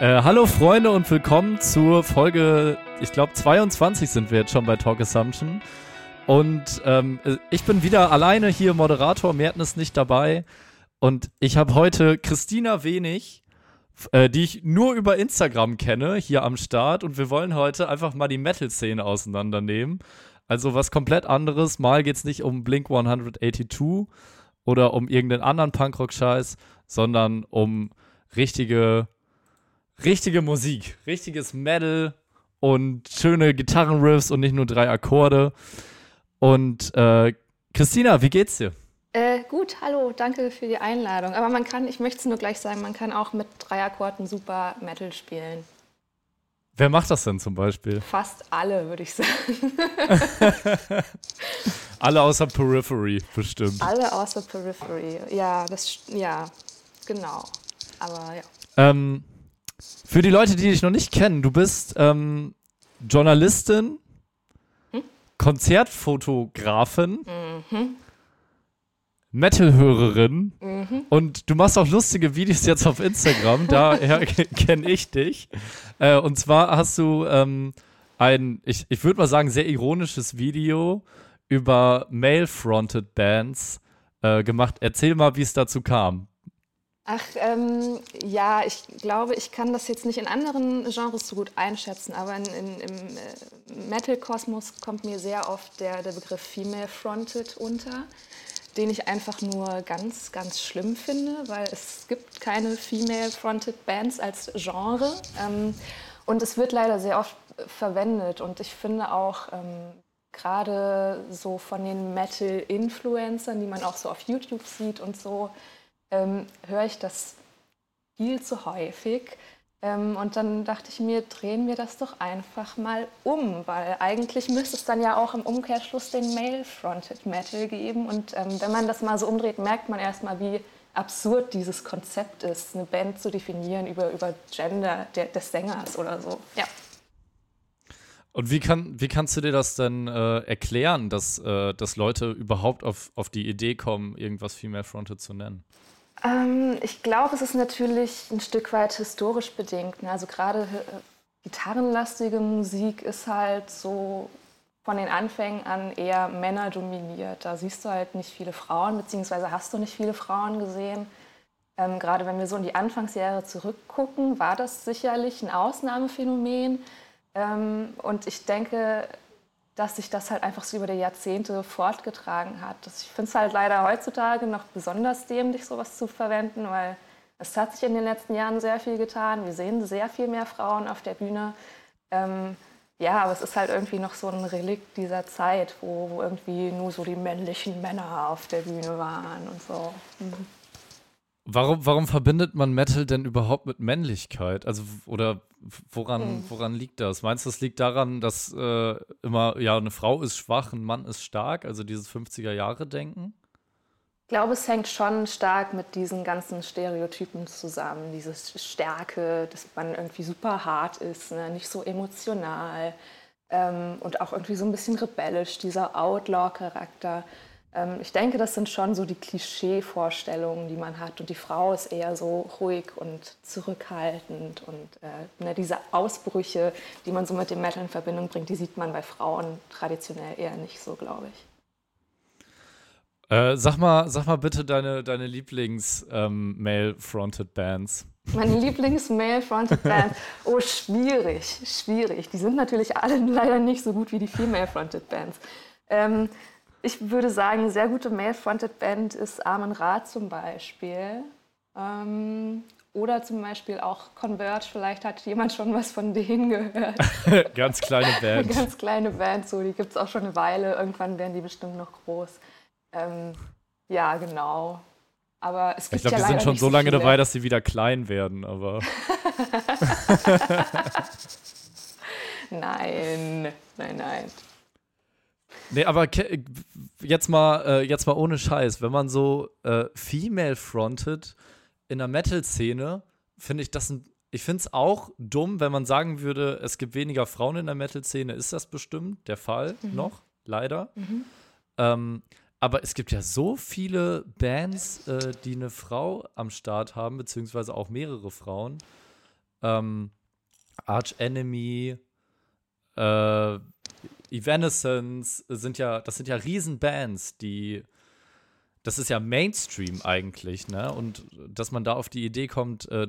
Äh, hallo Freunde und willkommen zur Folge, ich glaube 22 sind wir jetzt schon bei Talk Assumption. Und ähm, ich bin wieder alleine hier, Moderator, Merten ist nicht dabei. Und ich habe heute Christina Wenig, äh, die ich nur über Instagram kenne, hier am Start. Und wir wollen heute einfach mal die Metal-Szene auseinandernehmen. Also was komplett anderes. Mal geht es nicht um Blink 182 oder um irgendeinen anderen Punkrock-Scheiß, sondern um richtige richtige Musik, richtiges Metal und schöne Gitarrenriffs und nicht nur drei Akkorde. Und äh, Christina, wie geht's dir? Äh, gut, hallo, danke für die Einladung. Aber man kann, ich möchte es nur gleich sagen, man kann auch mit drei Akkorden super Metal spielen. Wer macht das denn zum Beispiel? Fast alle, würde ich sagen. alle außer Periphery, bestimmt. Alle außer Periphery, ja, das, ja, genau. Aber ja. Ähm, für die Leute, die dich noch nicht kennen, du bist ähm, Journalistin, hm? Konzertfotografin, mhm. Metal-Hörerin mhm. und du machst auch lustige Videos jetzt auf Instagram, daher kenne ich dich. Äh, und zwar hast du ähm, ein, ich, ich würde mal sagen, sehr ironisches Video über Male-Fronted Bands äh, gemacht. Erzähl mal, wie es dazu kam. Ach, ähm, ja, ich glaube, ich kann das jetzt nicht in anderen Genres so gut einschätzen, aber in, in, im äh, Metal-Kosmos kommt mir sehr oft der, der Begriff Female Fronted unter, den ich einfach nur ganz, ganz schlimm finde, weil es gibt keine Female Fronted Bands als Genre ähm, und es wird leider sehr oft verwendet und ich finde auch ähm, gerade so von den Metal-Influencern, die man auch so auf YouTube sieht und so, ähm, höre ich das viel zu häufig. Ähm, und dann dachte ich mir, drehen wir das doch einfach mal um, weil eigentlich müsste es dann ja auch im Umkehrschluss den Male-Fronted Metal geben. Und ähm, wenn man das mal so umdreht, merkt man erstmal, wie absurd dieses Konzept ist, eine Band zu definieren über, über Gender der, des Sängers oder so. Ja. Und wie, kann, wie kannst du dir das denn äh, erklären, dass, äh, dass Leute überhaupt auf, auf die Idee kommen, irgendwas Female Fronted zu nennen? Ähm, ich glaube, es ist natürlich ein Stück weit historisch bedingt. Ne? Also gerade äh, gitarrenlastige Musik ist halt so von den Anfängen an eher Männer dominiert. Da siehst du halt nicht viele Frauen, beziehungsweise hast du nicht viele Frauen gesehen. Ähm, gerade wenn wir so in die Anfangsjahre zurückgucken, war das sicherlich ein Ausnahmephänomen. Ähm, und ich denke, dass sich das halt einfach so über die Jahrzehnte fortgetragen hat. Ich finde es halt leider heutzutage noch besonders dämlich, sowas zu verwenden, weil es hat sich in den letzten Jahren sehr viel getan. Wir sehen sehr viel mehr Frauen auf der Bühne. Ähm, ja, aber es ist halt irgendwie noch so ein Relikt dieser Zeit, wo, wo irgendwie nur so die männlichen Männer auf der Bühne waren und so. Mhm. Warum, warum verbindet man Metal denn überhaupt mit Männlichkeit? Also, oder woran, hm. woran liegt das? Meinst du, das liegt daran, dass äh, immer, ja, eine Frau ist schwach, ein Mann ist stark, also dieses 50er-Jahre-Denken? Ich glaube, es hängt schon stark mit diesen ganzen Stereotypen zusammen. Diese Stärke, dass man irgendwie super hart ist, ne? nicht so emotional ähm, und auch irgendwie so ein bisschen rebellisch, dieser Outlaw-Charakter. Ähm, ich denke, das sind schon so die Klischee-Vorstellungen, die man hat. Und die Frau ist eher so ruhig und zurückhaltend. Und äh, ne, diese Ausbrüche, die man so mit dem Metal in Verbindung bringt, die sieht man bei Frauen traditionell eher nicht so, glaube ich. Äh, sag, mal, sag mal bitte deine, deine Lieblings-Male-Fronted ähm, Bands. Meine Lieblings-Male-Fronted Bands? Oh, schwierig, schwierig. Die sind natürlich alle leider nicht so gut wie die Female-Fronted Bands. Ähm, ich würde sagen, eine sehr gute Male-Fronted Band ist Armen Ra zum Beispiel. Ähm, oder zum Beispiel auch Converge, vielleicht hat jemand schon was von denen gehört. Ganz kleine Band. Ganz kleine Band, so, die gibt es auch schon eine Weile. Irgendwann werden die bestimmt noch groß. Ähm, ja, genau. Aber es gibt ich glaube, ja die sind schon so lange viele. dabei, dass sie wieder klein werden, aber. nein, nein, nein. Nee, aber jetzt mal, äh, jetzt mal ohne Scheiß, wenn man so äh, female-fronted in der Metal-Szene, finde ich das ein, ich finde es auch dumm, wenn man sagen würde, es gibt weniger Frauen in der Metal-Szene, ist das bestimmt der Fall mhm. noch, leider. Mhm. Ähm, aber es gibt ja so viele Bands, äh, die eine Frau am Start haben, beziehungsweise auch mehrere Frauen. ähm, Arch Enemy, äh, Evanescence sind ja, das sind ja Riesenbands, die das ist ja Mainstream eigentlich, ne? Und dass man da auf die Idee kommt, äh,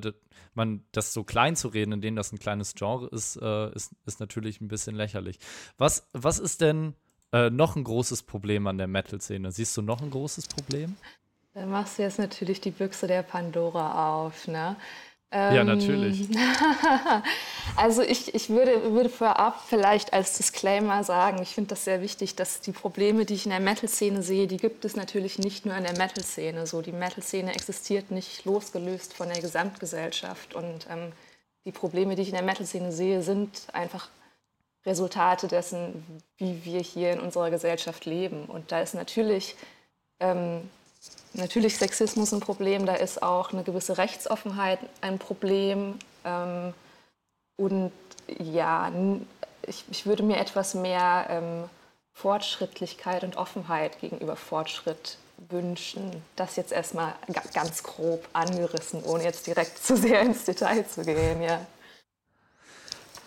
man das so klein zu reden, in dem das ein kleines Genre ist, äh, ist, ist natürlich ein bisschen lächerlich. Was, was ist denn äh, noch ein großes Problem an der Metal-Szene? Siehst du noch ein großes Problem? Da machst du jetzt natürlich die Büchse der Pandora auf, ne? Ja, natürlich. Ähm, also ich, ich würde, würde vorab vielleicht als Disclaimer sagen, ich finde das sehr wichtig, dass die Probleme, die ich in der Metal-Szene sehe, die gibt es natürlich nicht nur in der Metal-Szene. So, die Metal-Szene existiert nicht losgelöst von der Gesamtgesellschaft. Und ähm, die Probleme, die ich in der Metal-Szene sehe, sind einfach Resultate dessen, wie wir hier in unserer Gesellschaft leben. Und da ist natürlich ähm, natürlich Sexismus ein Problem, da ist auch eine gewisse Rechtsoffenheit ein Problem. Ähm, und ja, ich, ich, würde mir etwas mehr ähm, Fortschrittlichkeit und Offenheit gegenüber Fortschritt wünschen. Das jetzt erstmal ganz grob angerissen, ohne jetzt direkt zu sehr ins Detail zu gehen, ja.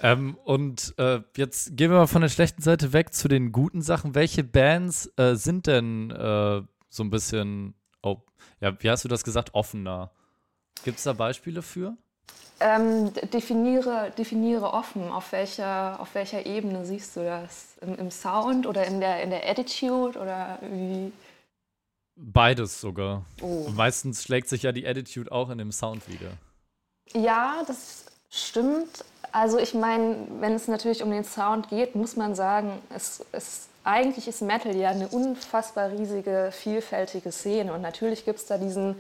Ähm, und äh, jetzt gehen wir mal von der schlechten Seite weg zu den guten Sachen. Welche Bands äh, sind denn äh, so ein bisschen Oh, ja, wie hast du das gesagt? Offener. Gibt es da Beispiele für? Ähm, definiere, definiere offen. Auf welcher, auf welcher Ebene siehst du das? Im, Im, Sound oder in der, in der Attitude oder wie? Beides sogar. Oh. Meistens schlägt sich ja die Attitude auch in dem Sound wieder. Ja, das stimmt. Also ich meine, wenn es natürlich um den Sound geht, muss man sagen, es, es eigentlich ist Metal ja eine unfassbar riesige, vielfältige Szene. Und natürlich gibt es da diesen,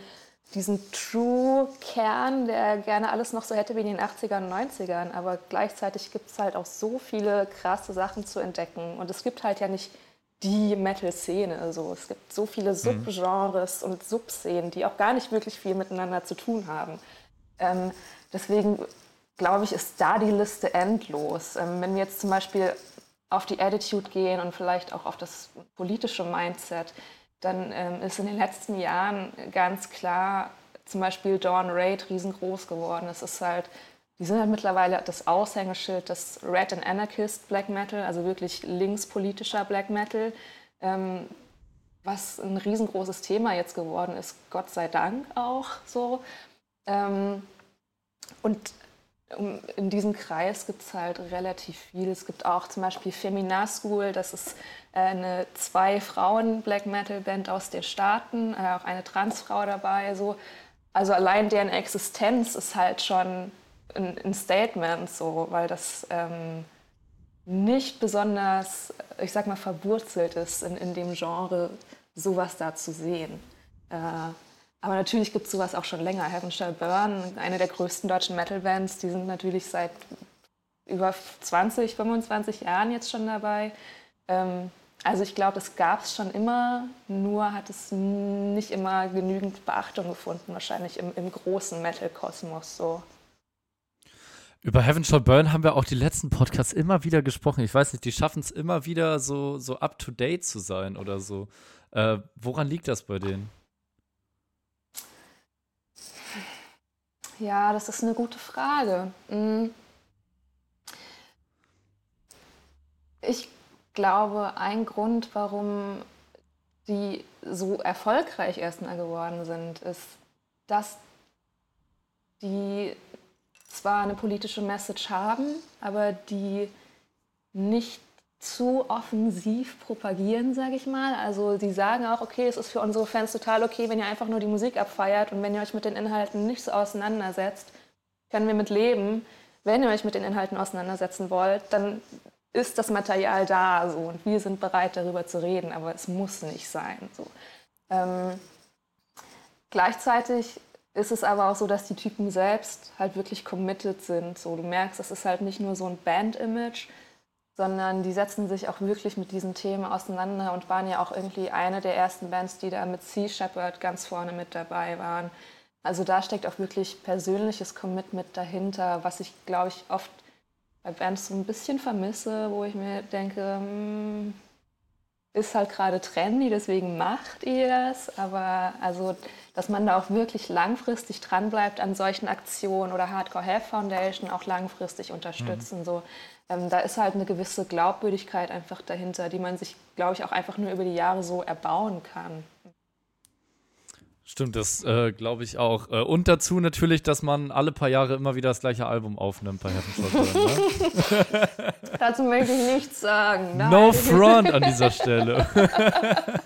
diesen True-Kern, der gerne alles noch so hätte wie in den 80ern und 90ern. Aber gleichzeitig gibt es halt auch so viele krasse Sachen zu entdecken. Und es gibt halt ja nicht die Metal-Szene. Also es gibt so viele mhm. Subgenres mhm. und Subszenen, die auch gar nicht wirklich viel miteinander zu tun haben. Ähm, deswegen glaube ich, ist da die Liste endlos. Ähm, wenn wir jetzt zum Beispiel auf die Attitude gehen und vielleicht auch auf das politische Mindset, dann ähm, ist in den letzten Jahren ganz klar zum Beispiel Dawn Raid riesengroß geworden. Es ist halt, die sind halt mittlerweile das Aushängeschild des Red and Anarchist Black Metal, also wirklich linkspolitischer Black Metal, ähm, was ein riesengroßes Thema jetzt geworden ist, Gott sei Dank auch so. Ähm, und in diesem Kreis gibt es halt relativ viel. Es gibt auch zum Beispiel Femina School, das ist äh, eine zwei Frauen Black Metal Band aus den Staaten, äh, auch eine Transfrau dabei. So. Also allein deren Existenz ist halt schon ein, Statement, so, weil das ähm, nicht besonders, ich sag mal, verwurzelt ist in, in dem Genre, sowas da zu sehen. Äh, aber natürlich gibt es sowas auch schon länger. Heaven Shall Burn, eine der größten deutschen Metal-Bands, die sind natürlich seit über 20, 25 Jahren jetzt schon dabei. Ähm, also ich glaube, es gab es schon immer, nur hat es nicht immer genügend Beachtung gefunden, wahrscheinlich im, im großen Metal-Kosmos so. Über Heaven Shall Burn haben wir auch die letzten Podcasts immer wieder gesprochen. Ich weiß nicht, die schaffen es immer wieder so, so up-to-date zu sein oder so. Äh, woran liegt das bei denen? Ja, das ist eine gute Frage. Hm. Ich glaube, ein Grund, warum die so erfolgreich erstmal geworden sind, ist, dass die zwar eine politische Message haben, aber die nicht zu offensiv propagieren, sage ich mal. Also sie sagen auch, okay, es ist für unsere Fans total okay, wenn ihr einfach nur die Musik abfeiert und wenn ihr euch mit den Inhalten nicht so auseinandersetzt, können wir mit leben. Wenn ihr euch mit den Inhalten auseinandersetzen wollt, dann ist das Material da so und wir sind bereit darüber zu reden, aber es muss nicht sein. So. Ähm, gleichzeitig ist es aber auch so, dass die Typen selbst halt wirklich committed sind. So, du merkst, das ist halt nicht nur so ein Band-Image, sondern die setzen sich auch wirklich mit diesen Themen auseinander und waren ja auch irgendwie eine der ersten Bands, die da mit Sea Shepherd ganz vorne mit dabei waren. Also da steckt auch wirklich persönliches Commitment dahinter, was ich, glaube ich, oft bei Bands so ein bisschen vermisse, wo ich mir denke, hm, ist halt gerade trendy, deswegen macht ihr das. Aber also, dass man da auch wirklich langfristig dranbleibt an solchen Aktionen oder Hardcore Health Foundation auch langfristig unterstützen. Mhm. So, ähm, da ist halt eine gewisse Glaubwürdigkeit einfach dahinter, die man sich, glaube ich, auch einfach nur über die Jahre so erbauen kann. Stimmt, das äh, glaube ich auch. Äh, und dazu natürlich, dass man alle paar Jahre immer wieder das gleiche Album aufnimmt bei Heaven Shall ne? dazu möchte ich nichts sagen. Nein. No front an dieser Stelle.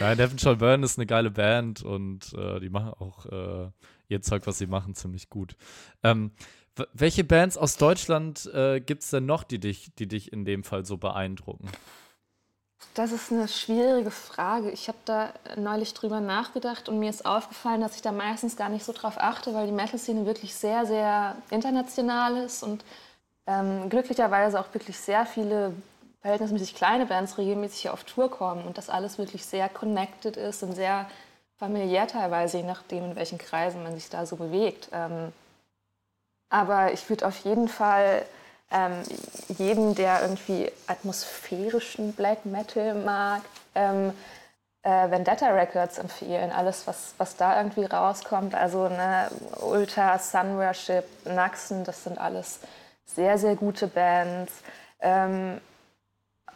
Nein, Heaven Shall Burn ist eine geile Band und äh, die machen auch äh, ihr Zeug, was sie machen, ziemlich gut. Ähm, welche Bands aus Deutschland äh, gibt es denn noch, die dich, die dich in dem Fall so beeindrucken? Das ist eine schwierige Frage. Ich habe da neulich drüber nachgedacht und mir ist aufgefallen, dass ich da meistens gar nicht so drauf achte, weil die Metal-Szene wirklich sehr, sehr international ist und ähm, glücklicherweise auch wirklich sehr viele verhältnismäßig kleine Bands regelmäßig hier auf Tour kommen und das alles wirklich sehr connected ist und sehr familiär teilweise, je nachdem, in welchen Kreisen man sich da so bewegt. Ähm, aber ich würde auf jeden Fall ähm, jedem, der irgendwie atmosphärischen Black Metal mag, ähm, äh, Vendetta Records empfehlen. Alles, was, was da irgendwie rauskommt. Also ne, Ultra, Sunworship, Naxen, das sind alles sehr, sehr gute Bands. Ähm,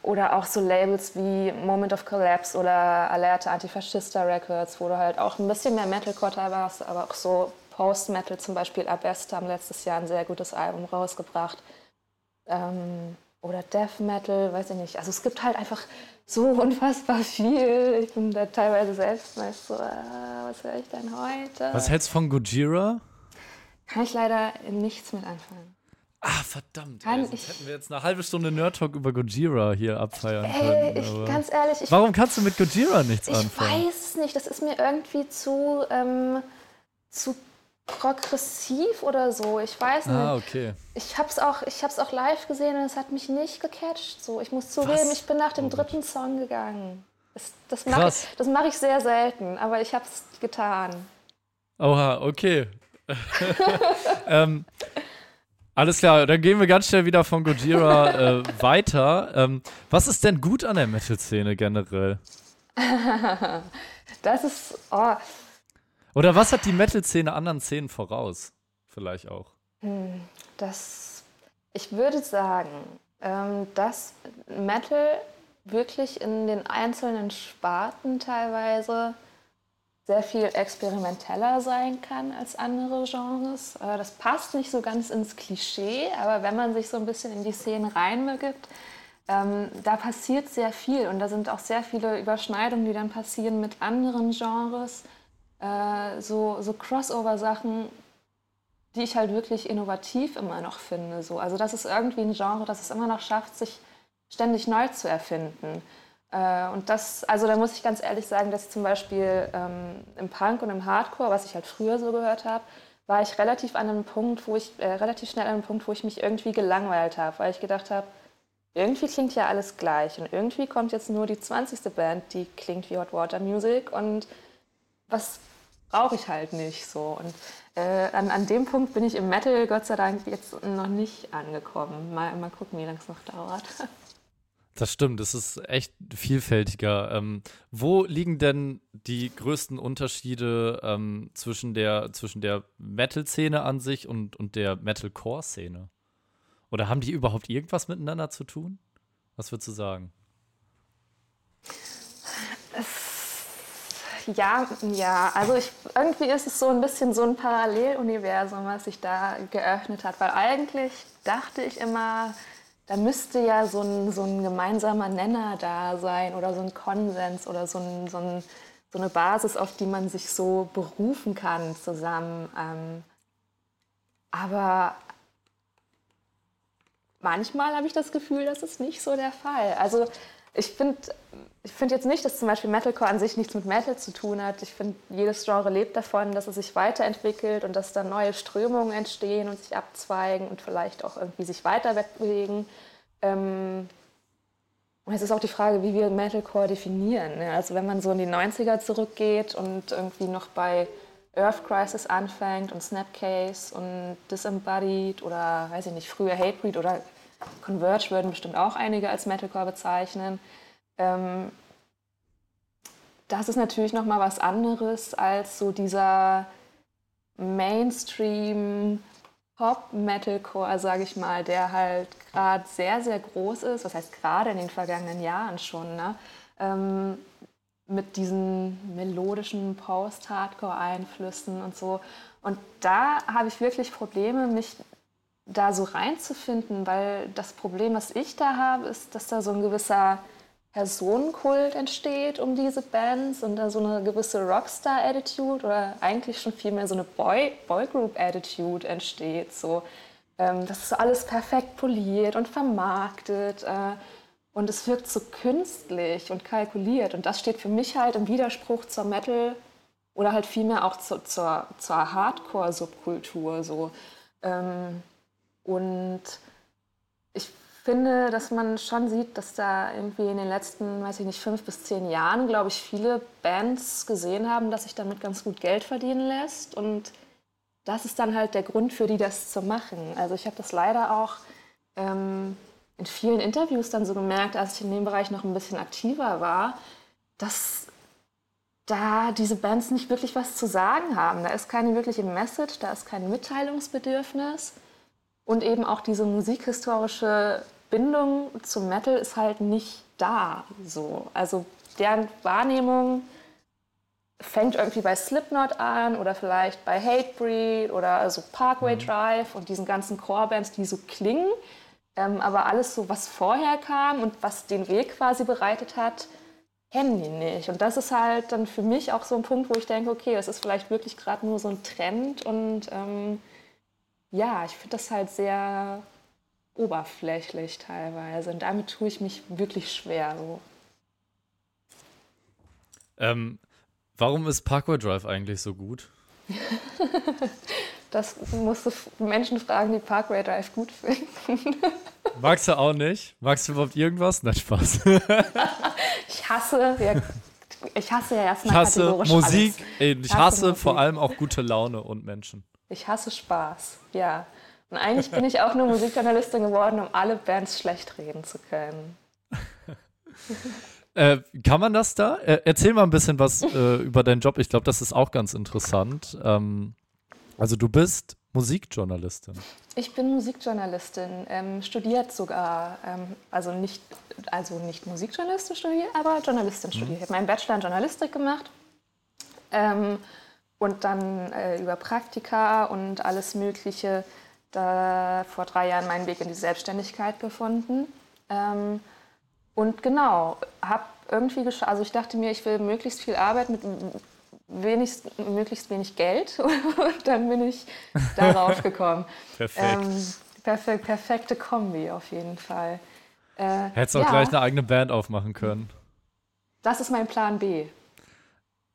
oder auch so Labels wie Moment of Collapse oder Alerte Antifaschista Records, wo du halt auch ein bisschen mehr Metalcore hast, aber auch so Post-Metal, zum Beispiel Abest haben letztes Jahr ein sehr gutes Album rausgebracht ähm, oder Death Metal, weiß ich nicht. Also es gibt halt einfach so unfassbar viel. Ich bin da teilweise selbst meist so, äh, was höre ich denn heute? Was hältst du von Gojira? Kann ich leider nichts mit anfangen. Ah, verdammt. Ey, sonst ich, hätten wir jetzt eine halbe Stunde Nerd Talk über Gojira hier abfeiern ey, können. Ich, ganz ehrlich. Ich, warum kannst du mit Gojira nichts anfangen? Ich weiß es nicht. Das ist mir irgendwie zu, ähm, zu progressiv oder so. Ich weiß ah, nicht. Ah, okay. Ich habe es auch, auch live gesehen und es hat mich nicht gecatcht. So, ich muss zugeben, ich bin nach dem oh, dritten Song gegangen. Das, das mache ich, mach ich sehr selten, aber ich habe es getan. Oha, okay. ähm, alles klar, dann gehen wir ganz schnell wieder von Gojira äh, weiter. Ähm, was ist denn gut an der Metal-Szene generell? das ist, oh, oder was hat die Metal-Szene anderen Szenen voraus? Vielleicht auch. Hm, das, ich würde sagen, ähm, dass Metal wirklich in den einzelnen Sparten teilweise sehr viel experimenteller sein kann als andere Genres. Äh, das passt nicht so ganz ins Klischee, aber wenn man sich so ein bisschen in die Szenen reinbegibt, ähm, da passiert sehr viel und da sind auch sehr viele Überschneidungen, die dann passieren mit anderen Genres äh, so, so Crossover-Sachen, die ich halt wirklich innovativ immer noch finde. So. Also das ist irgendwie ein Genre, das es immer noch schafft, sich ständig neu zu erfinden. Äh, und das, also da muss ich ganz ehrlich sagen, dass zum Beispiel ähm, im Punk und im Hardcore, was ich halt früher so gehört habe, war ich relativ an einem Punkt, wo ich, äh, relativ schnell an einem Punkt, wo ich mich irgendwie gelangweilt habe, weil ich gedacht habe, irgendwie klingt ja alles gleich und irgendwie kommt jetzt nur die 20. Band, die klingt wie Hot Water Music und was brauche ich halt nicht so. Und äh, an, an dem Punkt bin ich im Metal Gott sei Dank jetzt noch nicht angekommen. Mal, mal gucken, wie lange es noch dauert. Das stimmt, es ist echt vielfältiger. Ähm, wo liegen denn die größten Unterschiede ähm, zwischen der, zwischen der Metal-Szene an sich und, und der Metalcore-Szene? Oder haben die überhaupt irgendwas miteinander zu tun? Was würdest du sagen? Ja, ja. Also ich, irgendwie ist es so ein bisschen so ein Paralleluniversum, was sich da geöffnet hat. Weil eigentlich dachte ich immer, da müsste ja so ein, so ein gemeinsamer Nenner da sein oder so ein Konsens oder so, ein, so, ein, so eine Basis, auf die man sich so berufen kann zusammen. Ähm, aber manchmal habe ich das Gefühl, das ist nicht so der Fall. Also ich finde ich find jetzt nicht, dass zum Beispiel Metalcore an sich nichts mit Metal zu tun hat. Ich finde, jedes Genre lebt davon, dass es sich weiterentwickelt und dass dann neue Strömungen entstehen und sich abzweigen und vielleicht auch irgendwie sich weiter wegbewegen. Ähm und es ist auch die Frage, wie wir Metalcore definieren. Also wenn man so in die 90er zurückgeht und irgendwie noch bei Earth Crisis anfängt und Snapcase und Disembodied oder weiß ich nicht, früher Hatebreed oder Converge würden bestimmt auch einige als Metalcore bezeichnen. Ähm, das ist natürlich noch mal was anderes als so dieser Mainstream Pop Metalcore, sage ich mal, der halt gerade sehr sehr groß ist. Was heißt gerade in den vergangenen Jahren schon, ne? Ähm, mit diesen melodischen Post-Hardcore-Einflüssen und so. Und da habe ich wirklich Probleme, mich da so reinzufinden, weil das Problem, was ich da habe, ist, dass da so ein gewisser Personenkult entsteht um diese Bands und da so eine gewisse Rockstar-Attitude oder eigentlich schon vielmehr so eine Boy Boygroup-Attitude entsteht. So, ähm, das ist so alles perfekt poliert und vermarktet. Äh, und es wirkt so künstlich und kalkuliert. Und das steht für mich halt im Widerspruch zur Metal oder halt vielmehr auch zu, zur, zur Hardcore-Subkultur. So. Ähm, und ich finde, dass man schon sieht, dass da irgendwie in den letzten, weiß ich nicht, fünf bis zehn Jahren, glaube ich, viele Bands gesehen haben, dass sich damit ganz gut Geld verdienen lässt. Und das ist dann halt der Grund für die, das zu machen. Also ich habe das leider auch ähm, in vielen Interviews dann so gemerkt, als ich in dem Bereich noch ein bisschen aktiver war, dass da diese Bands nicht wirklich was zu sagen haben. Da ist keine wirkliche Message, da ist kein Mitteilungsbedürfnis. Und eben auch diese musikhistorische Bindung zum Metal ist halt nicht da. So. Also deren Wahrnehmung fängt irgendwie bei Slipknot an oder vielleicht bei Hatebreed oder also Parkway mhm. Drive und diesen ganzen Core-Bands, die so klingen, ähm, aber alles so, was vorher kam und was den Weg quasi bereitet hat, kennen die nicht. Und das ist halt dann für mich auch so ein Punkt, wo ich denke, okay, es ist vielleicht wirklich gerade nur so ein Trend und ähm, ja, ich finde das halt sehr oberflächlich teilweise. Und damit tue ich mich wirklich schwer. So. Ähm, warum ist Parkway Drive eigentlich so gut? Das musst du Menschen fragen, die Parkway Drive gut finden. Magst du auch nicht? Magst du überhaupt irgendwas? Nein, Spaß. ich hasse, ja, ich hasse ja erstmal Ich hasse Musik, ey, ich, ich hasse, hasse vor allem auch gute Laune und Menschen. Ich hasse Spaß, ja. Und eigentlich bin ich auch nur Musikjournalistin geworden, um alle Bands schlecht reden zu können. Äh, kann man das da? Äh, erzähl mal ein bisschen was äh, über deinen Job. Ich glaube, das ist auch ganz interessant. Ähm, also du bist Musikjournalistin. Ich bin Musikjournalistin, ähm, studiert sogar, ähm, also, nicht, also nicht Musikjournalistin studiert, aber Journalistin mhm. studiert. Ich habe meinen Bachelor in Journalistik gemacht ähm, und dann äh, über Praktika und alles Mögliche da vor drei Jahren meinen Weg in die Selbstständigkeit gefunden. Ähm, und genau, habe irgendwie geschaut, also ich dachte mir, ich will möglichst viel Arbeit mit wenig, möglichst wenig Geld und dann bin ich darauf gekommen. Perfekt. Ähm, perfek perfekte Kombi auf jeden Fall. Äh, Hättest du auch gleich eine eigene Band aufmachen können. Das ist mein Plan B.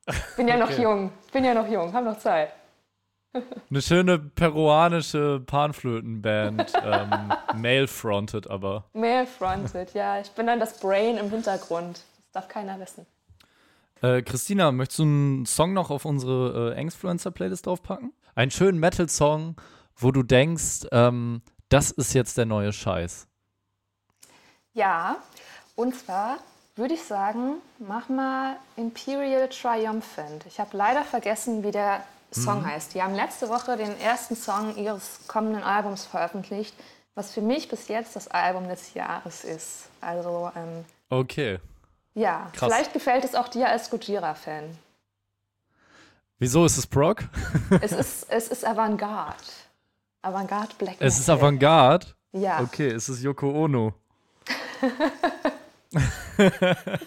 Bin ja okay. noch jung, bin ja noch jung, hab noch Zeit. Eine schöne peruanische Panflötenband, ähm, male-fronted aber. Male-fronted, ja. Ich bin dann das Brain im Hintergrund. Das darf keiner wissen. Äh, Christina, möchtest du einen Song noch auf unsere äh, Angstfluencer-Playlist draufpacken? Einen schönen Metal-Song, wo du denkst, ähm, das ist jetzt der neue Scheiß. Ja, und zwar würde ich sagen, mach mal Imperial Triumphant. Ich habe leider vergessen, wie der Song mhm. heißt. Die haben letzte Woche den ersten Song ihres kommenden Albums veröffentlicht, was für mich bis jetzt das Album des Jahres ist. Also ähm, okay. Ja, Krass. vielleicht gefällt es auch dir als Gojira-Fan. Wieso ist es Prog? es ist, es ist Avantgarde. Avantgarde Black Es ist Avantgarde? Ja. Okay, es ist Yoko Ono.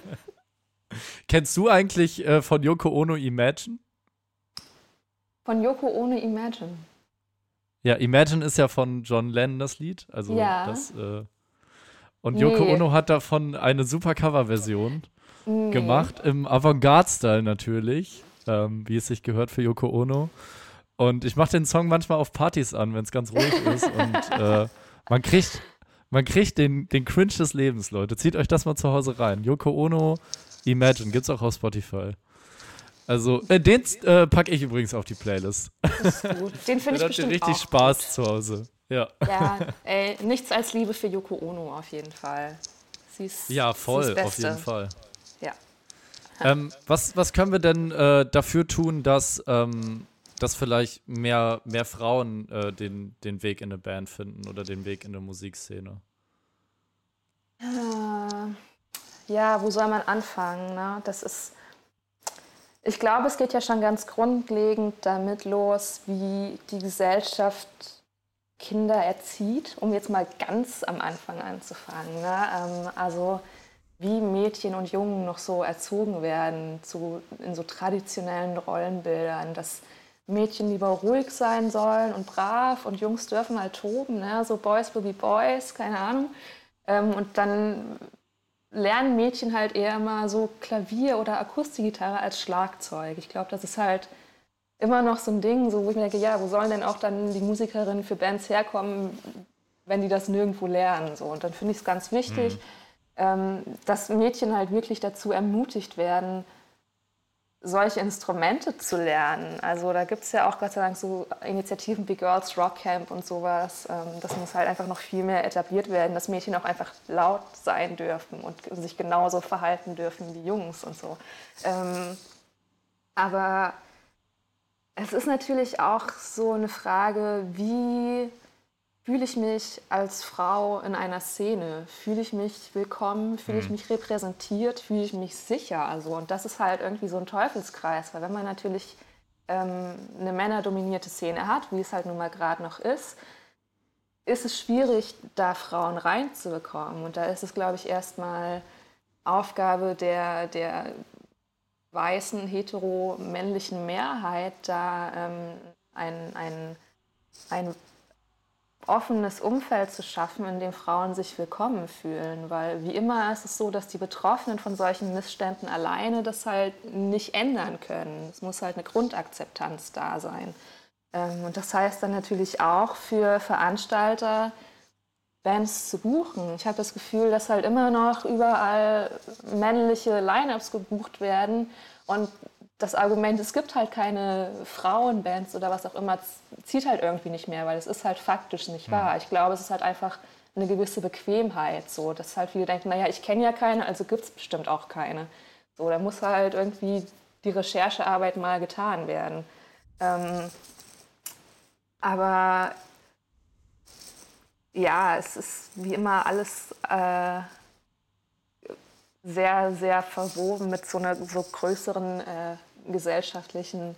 Kennst du eigentlich äh, von Yoko Ono Imagine? Von Yoko Ono Imagine. Ja, Imagine ist ja von John Lennon das Lied. Also ja. das äh, und nee. Yoko Ono hat davon eine super Coverversion nee. gemacht, im Avantgarde-Style natürlich, ähm, wie es sich gehört für Yoko Ono. Und ich mache den Song manchmal auf Partys an, wenn es ganz ruhig ist. Und äh, man kriegt, man kriegt den, den Cringe des Lebens, Leute. Zieht euch das mal zu Hause rein. Yoko Ono, Imagine, gibt's auch auf Spotify. Also, äh, den äh, packe ich übrigens auf die Playlist. Das ist gut. Den finde ich bestimmt richtig auch Spaß gut. zu Hause. Ja. Ja, ey, nichts als Liebe für Yoko Ono auf jeden Fall. Sie ist, ja, voll, sie ist auf jeden Fall. Ja. Ähm, was, was können wir denn äh, dafür tun, dass, ähm, dass vielleicht mehr, mehr Frauen äh, den, den Weg in eine Band finden oder den Weg in eine Musikszene? Äh, ja, wo soll man anfangen? Ne? Das ist, ich glaube, es geht ja schon ganz grundlegend damit los, wie die Gesellschaft Kinder erzieht, um jetzt mal ganz am Anfang anzufangen. Ne? Ähm, also wie Mädchen und Jungen noch so erzogen werden, zu, in so traditionellen Rollenbildern, dass Mädchen lieber ruhig sein sollen und brav und Jungs dürfen halt toben, ne? so Boys will be Boys, keine Ahnung. Ähm, und dann lernen Mädchen halt eher immer so Klavier oder Akustikgitarre als Schlagzeug. Ich glaube, das ist halt immer noch so ein Ding, so, wo ich mir denke, ja, wo sollen denn auch dann die Musikerinnen für Bands herkommen, wenn die das nirgendwo lernen? So. Und dann finde ich es ganz wichtig, mhm. ähm, dass Mädchen halt wirklich dazu ermutigt werden, solche Instrumente zu lernen. Also da gibt es ja auch Gott sei Dank so Initiativen wie Girls Rock Camp und sowas. Ähm, das muss halt einfach noch viel mehr etabliert werden, dass Mädchen auch einfach laut sein dürfen und sich genauso verhalten dürfen wie Jungs und so. Ähm, aber es ist natürlich auch so eine Frage, wie fühle ich mich als Frau in einer Szene? Fühle ich mich willkommen? Fühle ich mhm. mich repräsentiert? Fühle ich mich sicher? Also, und das ist halt irgendwie so ein Teufelskreis, weil wenn man natürlich ähm, eine männerdominierte Szene hat, wie es halt nun mal gerade noch ist, ist es schwierig, da Frauen reinzubekommen. Und da ist es, glaube ich, erstmal Aufgabe der, der weißen, hetero-männlichen Mehrheit da ähm, ein, ein, ein offenes Umfeld zu schaffen, in dem Frauen sich willkommen fühlen. Weil wie immer ist es so, dass die Betroffenen von solchen Missständen alleine das halt nicht ändern können. Es muss halt eine Grundakzeptanz da sein. Ähm, und das heißt dann natürlich auch für Veranstalter, Bands zu buchen. Ich habe das Gefühl, dass halt immer noch überall männliche Lineups gebucht werden und das Argument, es gibt halt keine Frauenbands oder was auch immer, zieht halt irgendwie nicht mehr, weil es ist halt faktisch nicht wahr. Ich glaube, es ist halt einfach eine gewisse Bequemheit, so, dass halt viele denken, naja, ich kenne ja keine, also gibt es bestimmt auch keine. So, da muss halt irgendwie die Recherchearbeit mal getan werden. Ähm, aber ja, es ist wie immer alles äh, sehr, sehr verwoben mit so einer so größeren äh, gesellschaftlichen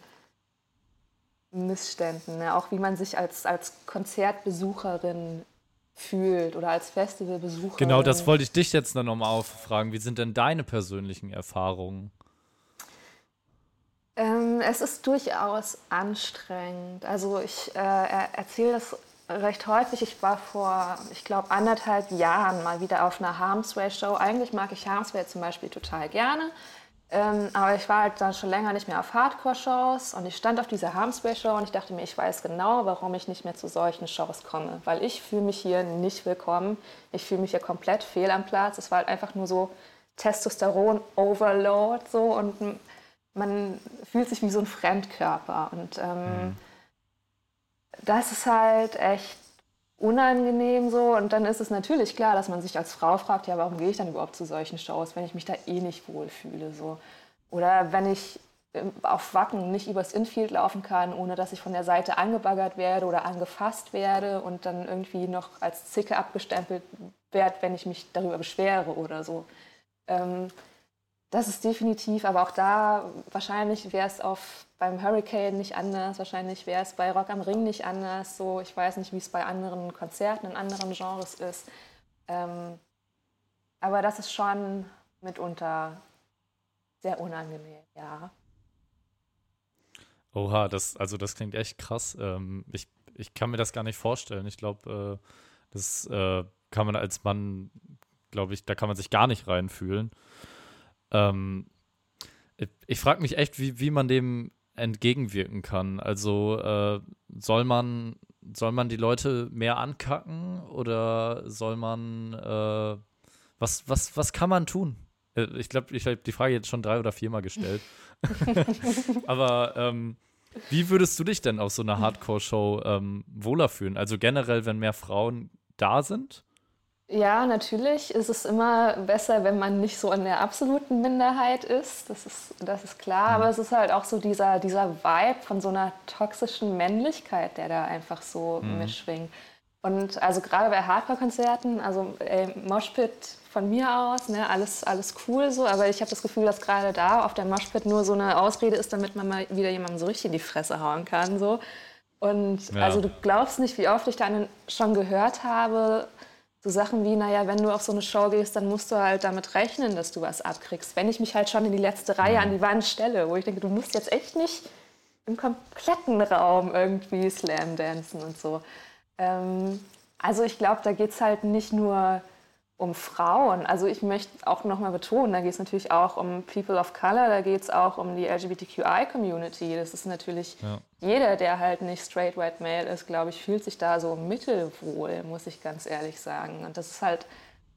Missständen. Ne? Auch wie man sich als, als Konzertbesucherin fühlt oder als Festivalbesucherin. Genau, das wollte ich dich jetzt dann nochmal auffragen. Wie sind denn deine persönlichen Erfahrungen? Ähm, es ist durchaus anstrengend. Also ich äh, erzähle das recht häufig. Ich war vor, ich glaube, anderthalb Jahren mal wieder auf einer Harmsway-Show. Eigentlich mag ich Harmsway zum Beispiel total gerne. Ähm, aber ich war halt dann schon länger nicht mehr auf Hardcore-Shows und ich stand auf dieser Harmsway-Show und ich dachte mir, ich weiß genau, warum ich nicht mehr zu solchen Shows komme. Weil ich fühle mich hier nicht willkommen. Ich fühle mich hier komplett fehl am Platz. Es war halt einfach nur so Testosteron-Overload so und man fühlt sich wie so ein Fremdkörper. Und ähm, mhm das ist halt echt unangenehm so. Und dann ist es natürlich klar, dass man sich als Frau fragt, ja, warum gehe ich dann überhaupt zu solchen Shows, wenn ich mich da eh nicht wohlfühle. So. Oder wenn ich ähm, auf Wacken nicht übers Infield laufen kann, ohne dass ich von der Seite angebaggert werde oder angefasst werde und dann irgendwie noch als Zicke abgestempelt werde, wenn ich mich darüber beschwere oder so. Ähm, das ist definitiv, aber auch da wahrscheinlich wäre es auf beim Hurricane nicht anders, wahrscheinlich wäre es bei Rock am Ring nicht anders. So, ich weiß nicht, wie es bei anderen Konzerten in anderen Genres ist. Ähm, aber das ist schon mitunter sehr unangenehm, ja. Oha, das, also das klingt echt krass. Ähm, ich, ich kann mir das gar nicht vorstellen. Ich glaube, äh, das äh, kann man als Mann, glaube ich, da kann man sich gar nicht reinfühlen. Ähm, ich, ich frage mich echt, wie, wie man dem entgegenwirken kann. Also äh, soll man soll man die Leute mehr ankacken oder soll man äh, was was was kann man tun? Äh, ich glaube, ich habe die Frage jetzt schon drei oder viermal gestellt. Aber ähm, wie würdest du dich denn auf so einer Hardcore-Show ähm, wohler fühlen? Also generell, wenn mehr Frauen da sind? Ja, natürlich ist es immer besser, wenn man nicht so in der absoluten Minderheit ist. Das ist, das ist klar. Aber mhm. es ist halt auch so dieser, dieser Vibe von so einer toxischen Männlichkeit, der da einfach so mhm. mitschwingt. Und also gerade bei Hardcore-Konzerten, also ey, Moshpit von mir aus, ne, alles, alles cool so, aber ich habe das Gefühl, dass gerade da auf der Moshpit nur so eine Ausrede ist, damit man mal wieder jemandem so richtig in die Fresse hauen kann. So. Und ja. also du glaubst nicht, wie oft ich da schon gehört habe, so Sachen wie, naja, wenn du auf so eine Show gehst, dann musst du halt damit rechnen, dass du was abkriegst. Wenn ich mich halt schon in die letzte Reihe an die Wand stelle, wo ich denke, du musst jetzt echt nicht im kompletten Raum irgendwie Slam dancen und so. Ähm, also ich glaube, da geht es halt nicht nur um Frauen. Also ich möchte auch nochmal betonen, da geht es natürlich auch um People of Color, da geht es auch um die LGBTQI-Community. Das ist natürlich ja. jeder, der halt nicht straight white male ist, glaube ich, fühlt sich da so mittelwohl, muss ich ganz ehrlich sagen. Und das ist halt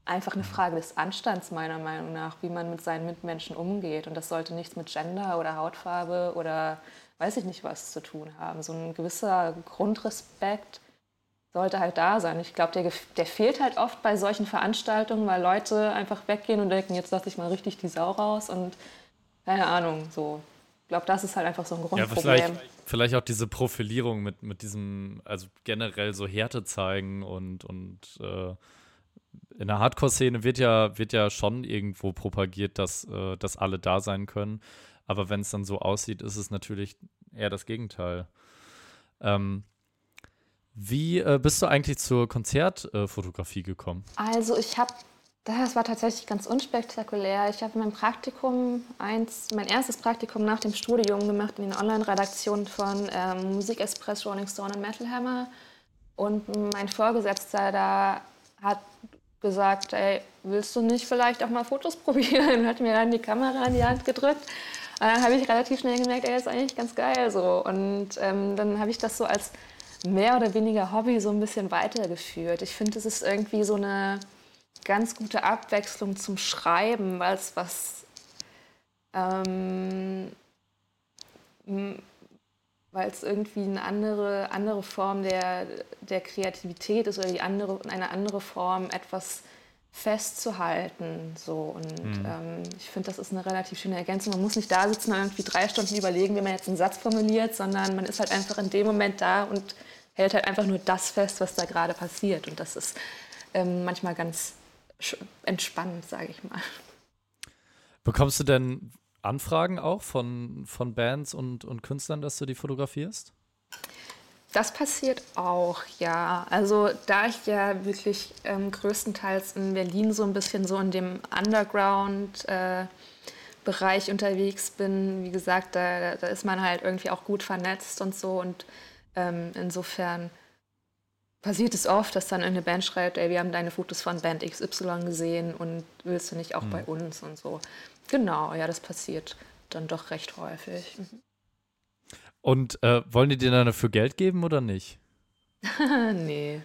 einfach eine Frage des Anstands meiner Meinung nach, wie man mit seinen Mitmenschen umgeht. Und das sollte nichts mit Gender oder Hautfarbe oder weiß ich nicht was zu tun haben. So ein gewisser Grundrespekt sollte halt da sein. Ich glaube, der, der fehlt halt oft bei solchen Veranstaltungen, weil Leute einfach weggehen und denken, jetzt lasse ich mal richtig die Sau raus und keine Ahnung, so. Ich glaube, das ist halt einfach so ein Grundproblem. Ja, vielleicht, vielleicht auch diese Profilierung mit, mit diesem, also generell so Härte zeigen und, und äh, in der Hardcore-Szene wird ja, wird ja schon irgendwo propagiert, dass, äh, dass alle da sein können. Aber wenn es dann so aussieht, ist es natürlich eher das Gegenteil. Ähm, wie äh, bist du eigentlich zur Konzertfotografie äh, gekommen? Also ich habe, das war tatsächlich ganz unspektakulär. Ich habe mein Praktikum, eins, mein erstes Praktikum nach dem Studium gemacht in den Online-Redaktionen von ähm, Musikexpress, Rolling Stone und Metal Hammer. Und mein Vorgesetzter da hat gesagt, ey, willst du nicht vielleicht auch mal Fotos probieren? Und hat mir dann die Kamera in die Hand gedrückt. Und dann habe ich relativ schnell gemerkt, ey, das ist eigentlich ganz geil so. Und ähm, dann habe ich das so als mehr oder weniger Hobby so ein bisschen weitergeführt. Ich finde, es ist irgendwie so eine ganz gute Abwechslung zum Schreiben, weil es was ähm, weil es irgendwie eine andere, andere Form der, der Kreativität ist oder die andere, eine andere Form, etwas festzuhalten. So. Und mhm. ähm, ich finde, das ist eine relativ schöne Ergänzung. Man muss nicht da sitzen und irgendwie drei Stunden überlegen, wie man jetzt einen Satz formuliert, sondern man ist halt einfach in dem Moment da und hält halt einfach nur das fest, was da gerade passiert. Und das ist ähm, manchmal ganz entspannend, sage ich mal. Bekommst du denn Anfragen auch von, von Bands und, und Künstlern, dass du die fotografierst? Das passiert auch, ja. Also da ich ja wirklich ähm, größtenteils in Berlin so ein bisschen so in dem Underground-Bereich äh, unterwegs bin, wie gesagt, da, da ist man halt irgendwie auch gut vernetzt und so und ähm, insofern passiert es oft, dass dann eine Band schreibt, ey, wir haben deine Fotos von Band XY gesehen und willst du nicht auch mhm. bei uns und so. Genau, ja, das passiert dann doch recht häufig. Mhm. Und äh, wollen die dir dann dafür Geld geben oder nicht? nee.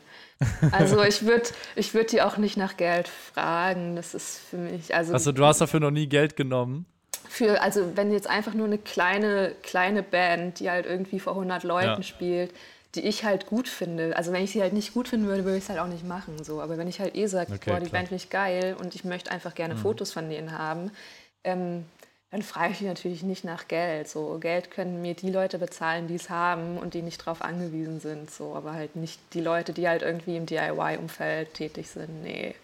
Also ich würde ich würd die auch nicht nach Geld fragen. Das ist für mich. Also, also du hast dafür noch nie Geld genommen? Für, also wenn jetzt einfach nur eine kleine, kleine Band, die halt irgendwie vor 100 Leuten ja. spielt, die ich halt gut finde. Also wenn ich sie halt nicht gut finden würde, würde ich es halt auch nicht machen. So. Aber wenn ich halt eh sage, okay, boah, die klar. Band finde ich geil und ich möchte einfach gerne mhm. Fotos von denen haben, ähm, dann frage ich natürlich nicht nach Geld. So Geld können mir die Leute bezahlen, die es haben und die nicht darauf angewiesen sind. So, aber halt nicht die Leute, die halt irgendwie im DIY-Umfeld tätig sind. Nee.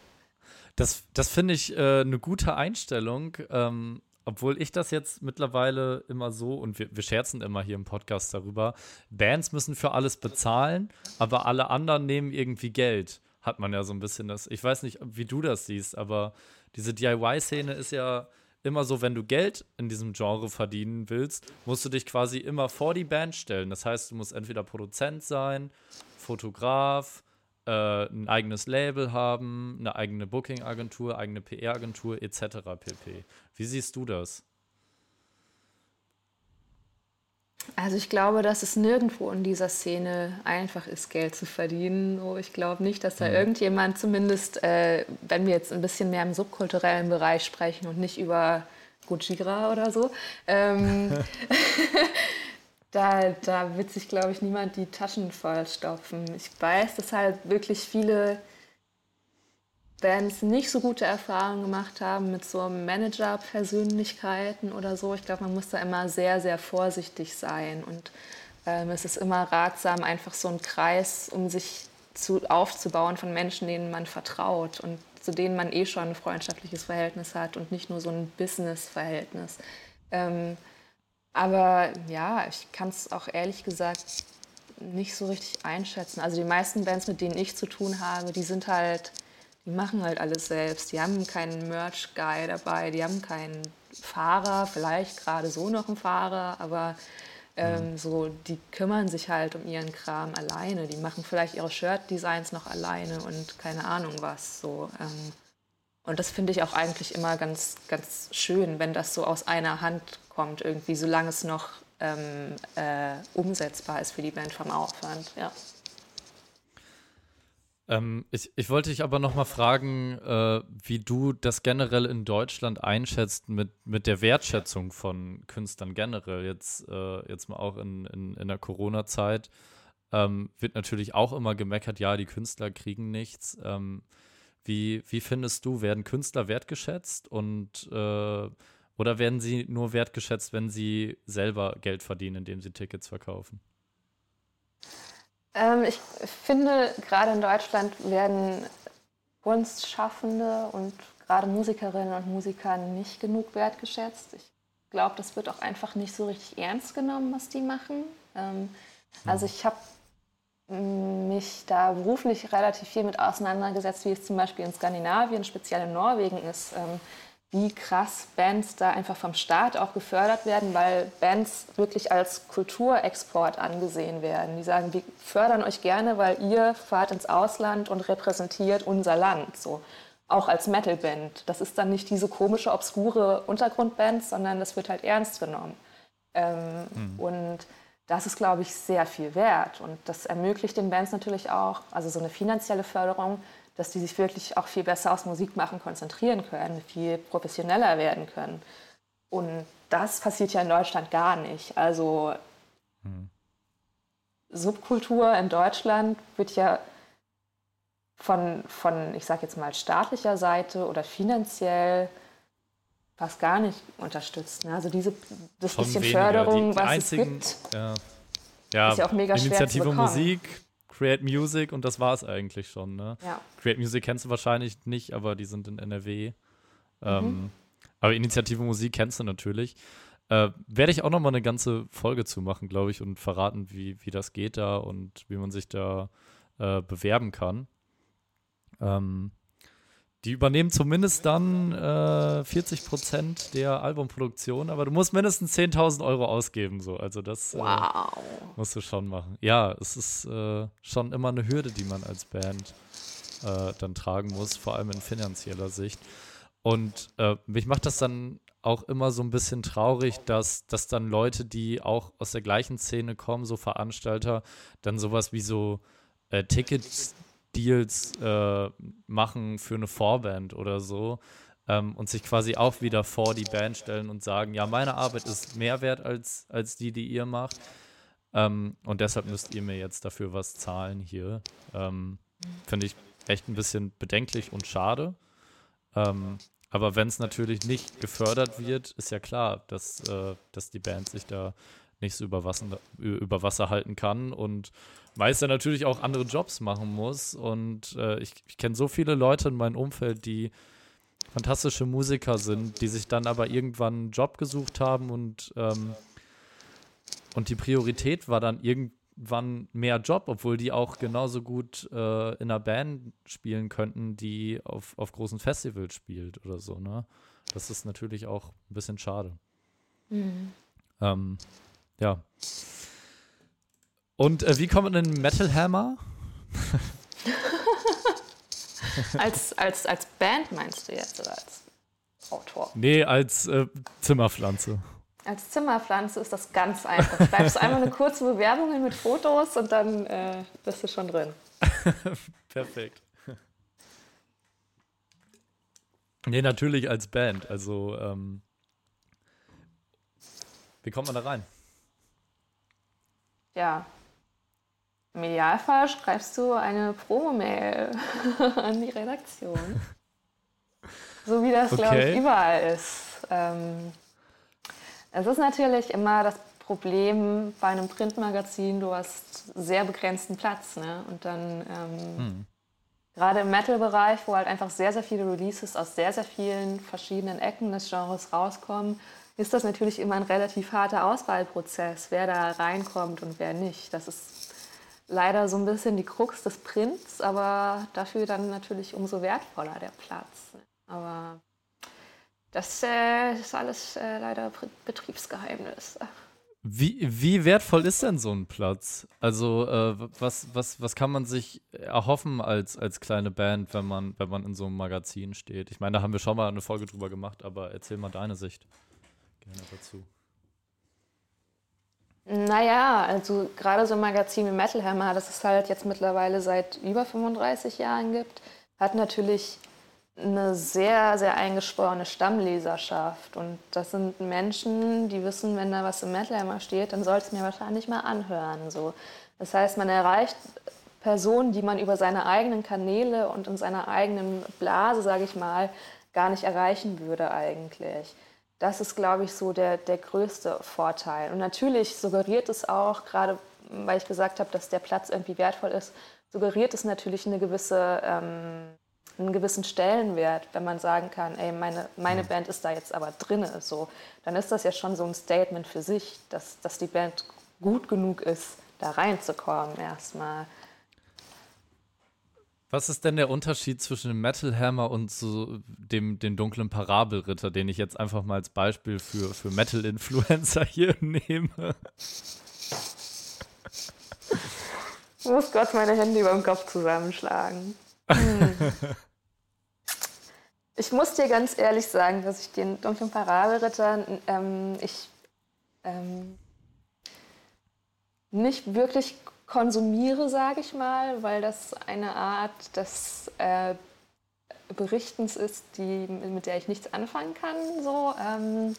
Das, das finde ich äh, eine gute Einstellung. Ähm, obwohl ich das jetzt mittlerweile immer so, und wir, wir scherzen immer hier im Podcast darüber, Bands müssen für alles bezahlen, aber alle anderen nehmen irgendwie Geld. Hat man ja so ein bisschen das. Ich weiß nicht, wie du das siehst, aber diese DIY-Szene ist ja immer so, wenn du Geld in diesem Genre verdienen willst, musst du dich quasi immer vor die Band stellen. Das heißt, du musst entweder Produzent sein, Fotograf, äh, ein eigenes Label haben, eine eigene Booking-Agentur, eigene PR-Agentur etc. pp. Wie siehst du das? Also ich glaube, dass es nirgendwo in dieser Szene einfach ist, Geld zu verdienen. Oh, ich glaube nicht, dass da mhm. irgendjemand zumindest, äh, wenn wir jetzt ein bisschen mehr im subkulturellen Bereich sprechen und nicht über Gujira oder so, ähm, da, da wird sich, glaube ich, niemand die Taschen vollstopfen. Ich weiß, dass halt wirklich viele Bands nicht so gute Erfahrungen gemacht haben mit so Manager-Persönlichkeiten oder so. Ich glaube, man muss da immer sehr, sehr vorsichtig sein. Und ähm, es ist immer ratsam, einfach so einen Kreis um sich zu, aufzubauen von Menschen, denen man vertraut und zu denen man eh schon ein freundschaftliches Verhältnis hat und nicht nur so ein Business-Verhältnis. Ähm, aber ja, ich kann es auch ehrlich gesagt nicht so richtig einschätzen. Also die meisten Bands, mit denen ich zu tun habe, die sind halt, die machen halt alles selbst. Die haben keinen Merch-Guy dabei, die haben keinen Fahrer, vielleicht gerade so noch einen Fahrer, aber ähm, mhm. so, die kümmern sich halt um ihren Kram alleine. Die machen vielleicht ihre Shirt-Designs noch alleine und keine Ahnung was. So, ähm, und das finde ich auch eigentlich immer ganz, ganz schön, wenn das so aus einer Hand kommt, irgendwie, solange es noch ähm, äh, umsetzbar ist für die Band vom Aufwand. Ja. Ähm, ich, ich wollte dich aber noch mal fragen, äh, wie du das generell in Deutschland einschätzt mit, mit der Wertschätzung von Künstlern generell. Jetzt, äh, jetzt mal auch in, in, in der Corona-Zeit ähm, wird natürlich auch immer gemeckert, ja, die Künstler kriegen nichts. Ähm, wie, wie findest du, werden Künstler wertgeschätzt und äh, oder werden sie nur wertgeschätzt, wenn sie selber Geld verdienen, indem sie Tickets verkaufen? Ähm, ich finde, gerade in Deutschland werden Kunstschaffende und gerade Musikerinnen und Musiker nicht genug wertgeschätzt. Ich glaube, das wird auch einfach nicht so richtig ernst genommen, was die machen. Ähm, also ich habe mich da beruflich relativ viel mit auseinandergesetzt, wie es zum Beispiel in Skandinavien, speziell in Norwegen ist. Ähm, wie krass Bands da einfach vom Staat auch gefördert werden, weil Bands wirklich als Kulturexport angesehen werden. Die sagen, wir fördern euch gerne, weil ihr fahrt ins Ausland und repräsentiert unser Land. So. Auch als Metalband. Das ist dann nicht diese komische, obskure Untergrundband, sondern das wird halt ernst genommen. Ähm, mhm. Und das ist, glaube ich, sehr viel wert. Und das ermöglicht den Bands natürlich auch, also so eine finanzielle Förderung, dass die sich wirklich auch viel besser aufs Musikmachen konzentrieren können, viel professioneller werden können. Und das passiert ja in Deutschland gar nicht. Also hm. Subkultur in Deutschland wird ja von, von ich sage jetzt mal, staatlicher Seite oder finanziell fast gar nicht unterstützt. Ne? Also diese das bisschen weniger. Förderung, die, die was einzigen, es gibt, ja. Ja, ist ja auch mega Initiative schwer zu Musik Create Music und das war es eigentlich schon. Ne? Ja. Create Music kennst du wahrscheinlich nicht, aber die sind in NRW. Mhm. Ähm, aber Initiative Musik kennst du natürlich. Äh, Werde ich auch noch mal eine ganze Folge zu machen, glaube ich, und verraten, wie, wie das geht da und wie man sich da äh, bewerben kann. Ähm, die übernehmen zumindest dann äh, 40 Prozent der Albumproduktion, aber du musst mindestens 10.000 Euro ausgeben. So. Also das äh, wow. äh, musst du schon machen. Ja, es ist äh, schon immer eine Hürde, die man als Band äh, dann tragen muss, vor allem in finanzieller Sicht. Und äh, mich macht das dann auch immer so ein bisschen traurig, dass, dass dann Leute, die auch aus der gleichen Szene kommen, so Veranstalter, dann sowas wie so Tickets Deals äh, machen für eine Vorband oder so ähm, und sich quasi auch wieder vor die Band stellen und sagen, ja, meine Arbeit ist mehr wert als, als die, die ihr macht. Ähm, und deshalb müsst ihr mir jetzt dafür was zahlen hier. Ähm, Finde ich echt ein bisschen bedenklich und schade. Ähm, aber wenn es natürlich nicht gefördert wird, ist ja klar, dass, äh, dass die Band sich da nicht so über Wasser, über Wasser halten kann und Meister natürlich auch andere Jobs machen muss. Und äh, ich, ich kenne so viele Leute in meinem Umfeld, die fantastische Musiker sind, die sich dann aber irgendwann einen Job gesucht haben und, ähm, und die Priorität war dann irgendwann mehr Job, obwohl die auch genauso gut äh, in einer Band spielen könnten, die auf, auf großen Festivals spielt oder so. Ne? Das ist natürlich auch ein bisschen schade. Mhm. Ähm, ja. Und äh, wie kommt man in Metal Hammer? als, als, als Band meinst du jetzt oder als Autor? Nee, als äh, Zimmerpflanze. Als Zimmerpflanze ist das ganz einfach. Schreibst einmal eine kurze Bewerbung mit Fotos und dann äh, bist du schon drin. Perfekt. Nee, natürlich als Band. Also, ähm, wie kommt man da rein? Ja, Im Idealfall schreibst du eine Promo-Mail an die Redaktion. So wie das, okay. glaube ich, überall ist. Ähm, es ist natürlich immer das Problem bei einem Printmagazin, du hast sehr begrenzten Platz. Ne? Und dann ähm, hm. gerade im Metal-Bereich, wo halt einfach sehr, sehr viele Releases aus sehr, sehr vielen verschiedenen Ecken des Genres rauskommen, ist das natürlich immer ein relativ harter Auswahlprozess, wer da reinkommt und wer nicht. Das ist leider so ein bisschen die Krux des Prints, aber dafür dann natürlich umso wertvoller der Platz. Aber das äh, ist alles äh, leider Betriebsgeheimnis. Wie, wie wertvoll ist denn so ein Platz? Also, äh, was, was, was kann man sich erhoffen als, als kleine Band, wenn man, wenn man in so einem Magazin steht? Ich meine, da haben wir schon mal eine Folge drüber gemacht, aber erzähl mal deine Sicht gerne dazu. Naja, also gerade so ein Magazin wie Metal Hammer, das es halt jetzt mittlerweile seit über 35 Jahren gibt, hat natürlich eine sehr, sehr eingeschworene Stammleserschaft. Und das sind Menschen, die wissen, wenn da was im Metal Hammer steht, dann sollte es mir wahrscheinlich mal anhören. So. Das heißt, man erreicht Personen, die man über seine eigenen Kanäle und in seiner eigenen Blase, sage ich mal, gar nicht erreichen würde eigentlich. Das ist, glaube ich, so der, der größte Vorteil. Und natürlich suggeriert es auch, gerade weil ich gesagt habe, dass der Platz irgendwie wertvoll ist, suggeriert es natürlich eine gewisse ähm, einen gewissen Stellenwert, wenn man sagen kann, ey, meine, meine Band ist da jetzt aber drin, so, dann ist das ja schon so ein Statement für sich, dass, dass die Band gut genug ist, da reinzukommen erstmal. Was ist denn der Unterschied zwischen dem Metal Hammer und so dem, dem dunklen Parabelritter, den ich jetzt einfach mal als Beispiel für, für Metal-Influencer hier nehme? Ich muss Gott meine Hände über dem Kopf zusammenschlagen. Hm. Ich muss dir ganz ehrlich sagen, dass ich den dunklen Parabelritter ähm, ich ähm, nicht wirklich konsumiere, sage ich mal, weil das eine Art des äh, Berichtens ist, die, mit der ich nichts anfangen kann. So. Ähm,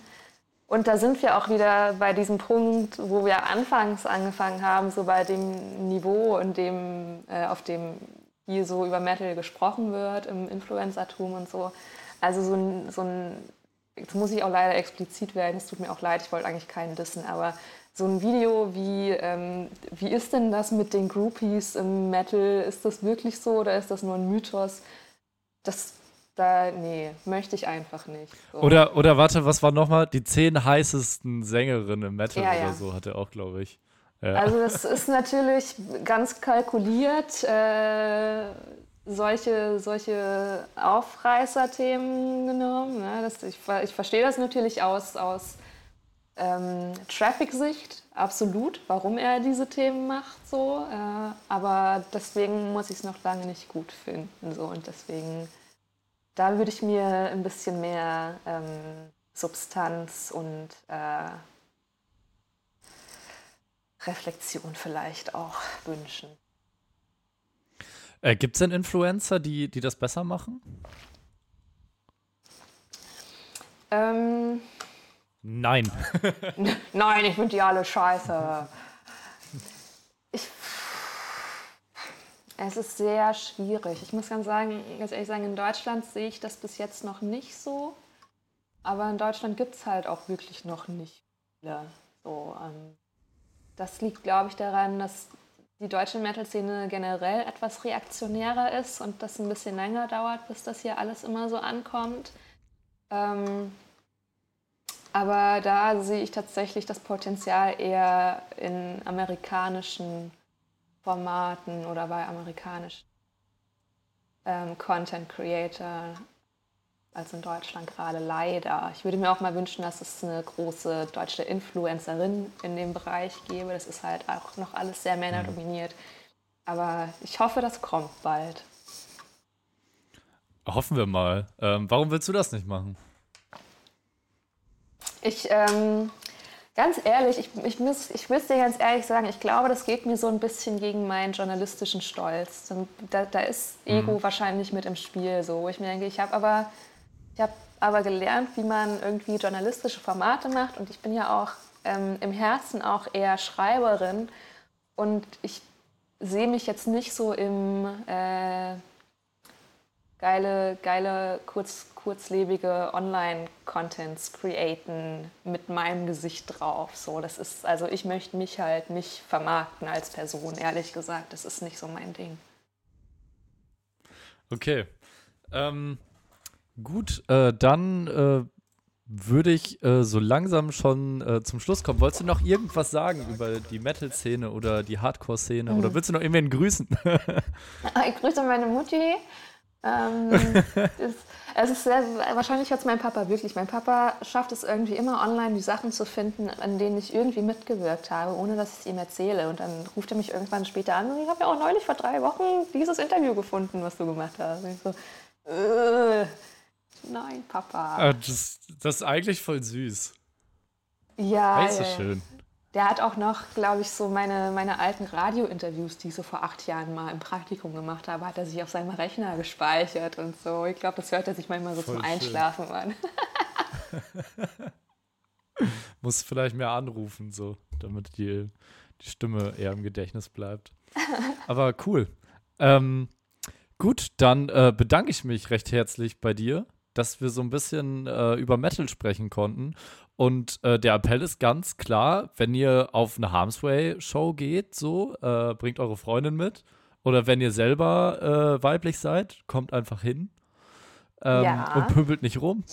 und da sind wir auch wieder bei diesem Punkt, wo wir anfangs angefangen haben, so bei dem Niveau, in dem, äh, auf dem hier so über Metal gesprochen wird, im Influencertum und so. Also so ein, so ein, jetzt muss ich auch leider explizit werden, es tut mir auch leid, ich wollte eigentlich keinen dissen, aber so ein Video wie, ähm, wie ist denn das mit den Groupies im Metal? Ist das wirklich so oder ist das nur ein Mythos? Das, da, nee, möchte ich einfach nicht. So. Oder, oder warte, was war nochmal? Die zehn heißesten Sängerinnen im Metal ja, oder ja. so hat er auch, glaube ich. Ja. Also das ist natürlich ganz kalkuliert, äh, solche, solche Aufreißerthemen genommen. Ne? Das, ich, ich verstehe das natürlich aus, aus ähm, Traffic-Sicht, absolut, warum er diese Themen macht. So, äh, aber deswegen muss ich es noch lange nicht gut finden. So, und deswegen, da würde ich mir ein bisschen mehr ähm, Substanz und äh, Reflexion vielleicht auch wünschen. Äh, Gibt es denn Influencer, die, die das besser machen? Ähm, Nein. Nein, ich finde die alle scheiße. Ich, es ist sehr schwierig. Ich muss ganz, sagen, ganz ehrlich sagen, in Deutschland sehe ich das bis jetzt noch nicht so. Aber in Deutschland gibt es halt auch wirklich noch nicht viele. So, ähm, das liegt, glaube ich, daran, dass die deutsche Metal-Szene generell etwas reaktionärer ist und das ein bisschen länger dauert, bis das hier alles immer so ankommt. Ähm, aber da sehe ich tatsächlich das Potenzial eher in amerikanischen Formaten oder bei amerikanischen ähm, Content Creator als in Deutschland gerade leider. Ich würde mir auch mal wünschen, dass es eine große deutsche Influencerin in dem Bereich gäbe. Das ist halt auch noch alles sehr männerdominiert. Aber ich hoffe, das kommt bald. Hoffen wir mal. Ähm, warum willst du das nicht machen? Ich, ähm, ganz ehrlich, ich, ich, muss, ich muss dir ganz ehrlich sagen, ich glaube, das geht mir so ein bisschen gegen meinen journalistischen Stolz. Da, da ist Ego mhm. wahrscheinlich mit im Spiel, so. Ich mir denke, ich habe aber ich habe aber gelernt, wie man irgendwie journalistische Formate macht und ich bin ja auch ähm, im Herzen auch eher Schreiberin und ich sehe mich jetzt nicht so im äh, geile, geile, kurz, kurzlebige Online-Contents createn mit meinem Gesicht drauf. So, das ist, also ich möchte mich halt nicht vermarkten als Person, ehrlich gesagt. Das ist nicht so mein Ding. Okay. Ähm, gut, äh, dann äh, würde ich äh, so langsam schon äh, zum Schluss kommen. Wolltest du noch irgendwas sagen über die Metal-Szene oder die Hardcore-Szene? Mhm. Oder willst du noch irgendwen grüßen? ich grüße meine Mutti. Ähm, ist, es ist sehr, wahrscheinlich hat es mein Papa wirklich. Mein Papa schafft es irgendwie immer online, die Sachen zu finden, an denen ich irgendwie mitgewirkt habe, ohne dass ich es ihm erzähle. Und dann ruft er mich irgendwann später an und ich habe ja auch neulich vor drei Wochen dieses Interview gefunden, was du gemacht hast. Und ich so, äh, nein, Papa. Ah, das, das, ist eigentlich voll süß. Ja. Hey, ist so schön. Der hat auch noch, glaube ich, so meine, meine alten Radiointerviews, die ich so vor acht Jahren mal im Praktikum gemacht habe, hat er sich auf seinem Rechner gespeichert und so. Ich glaube, das hört er sich manchmal so Voll zum schön. Einschlafen an. Muss vielleicht mehr anrufen, so, damit die, die Stimme eher im Gedächtnis bleibt. Aber cool. Ähm, gut, dann äh, bedanke ich mich recht herzlich bei dir, dass wir so ein bisschen äh, über Metal sprechen konnten und äh, der Appell ist ganz klar, wenn ihr auf eine Harmsway-Show geht, so, äh, bringt eure Freundin mit. Oder wenn ihr selber äh, weiblich seid, kommt einfach hin ähm, ja. und pöbelt nicht rum.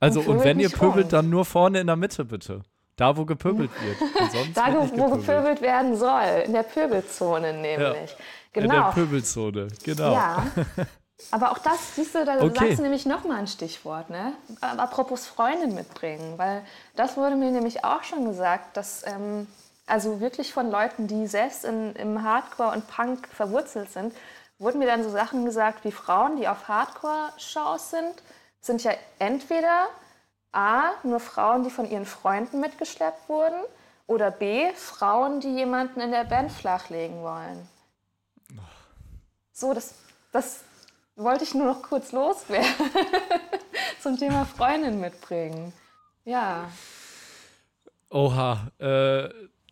Also, und, und wenn ihr pöbelt, rum. dann nur vorne in der Mitte, bitte. Da, wo gepöbelt wird. da, wo gepöbelt. gepöbelt werden soll. In der Pöbelzone nämlich. Ja. Genau. In der genau. Pöbelzone, genau. Ja. Aber auch das, siehst du, da okay. sagst du nämlich nochmal ein Stichwort, ne? Apropos Freundin mitbringen, weil das wurde mir nämlich auch schon gesagt, dass ähm, also wirklich von Leuten, die selbst in, im Hardcore und Punk verwurzelt sind, wurden mir dann so Sachen gesagt wie Frauen, die auf Hardcore-Shows sind, sind ja entweder A, nur Frauen, die von ihren Freunden mitgeschleppt wurden, oder B, Frauen, die jemanden in der Band flachlegen wollen. So, das, das wollte ich nur noch kurz loswerden. Zum Thema Freundin mitbringen. Ja. Oha, äh,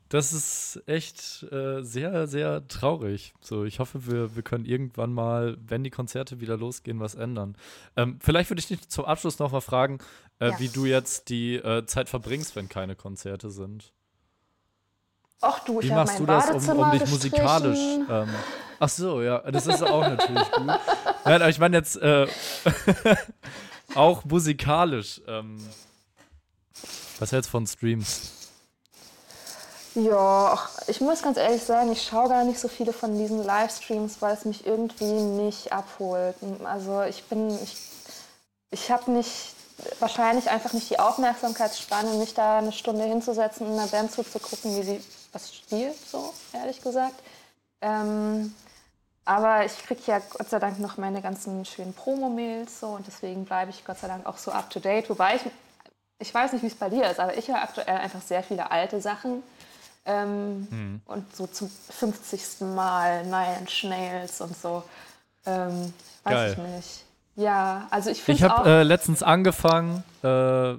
das ist echt äh, sehr, sehr traurig. So, ich hoffe, wir, wir können irgendwann mal, wenn die Konzerte wieder losgehen, was ändern. Ähm, vielleicht würde ich dich zum Abschluss noch mal fragen, äh, ja. wie du jetzt die äh, Zeit verbringst, wenn keine Konzerte sind. Ach du, ich Wie machst du das, um, um dich musikalisch? Ähm, ach so, ja, das ist auch natürlich gut. Nein, aber ich meine jetzt äh, auch musikalisch. Ähm, was hältst du von Streams? Ja, ich muss ganz ehrlich sagen, ich schaue gar nicht so viele von diesen Livestreams, weil es mich irgendwie nicht abholt. Also ich bin, ich, ich habe nicht, wahrscheinlich einfach nicht die Aufmerksamkeitsspanne, mich da eine Stunde hinzusetzen und einer Band zuzugucken, wie sie was spielt, so ehrlich gesagt. Ähm, aber ich kriege ja Gott sei Dank noch meine ganzen schönen Promo-Mails so und deswegen bleibe ich Gott sei Dank auch so up to date. Wobei ich, ich weiß nicht, wie es bei dir ist, aber ich höre aktuell einfach sehr viele alte Sachen. Ähm, mhm. Und so zum 50. Mal Nine Inch Nails und so. Ähm, weiß Geil. ich nicht. Ja, also ich finde Ich habe äh, letztens angefangen, äh,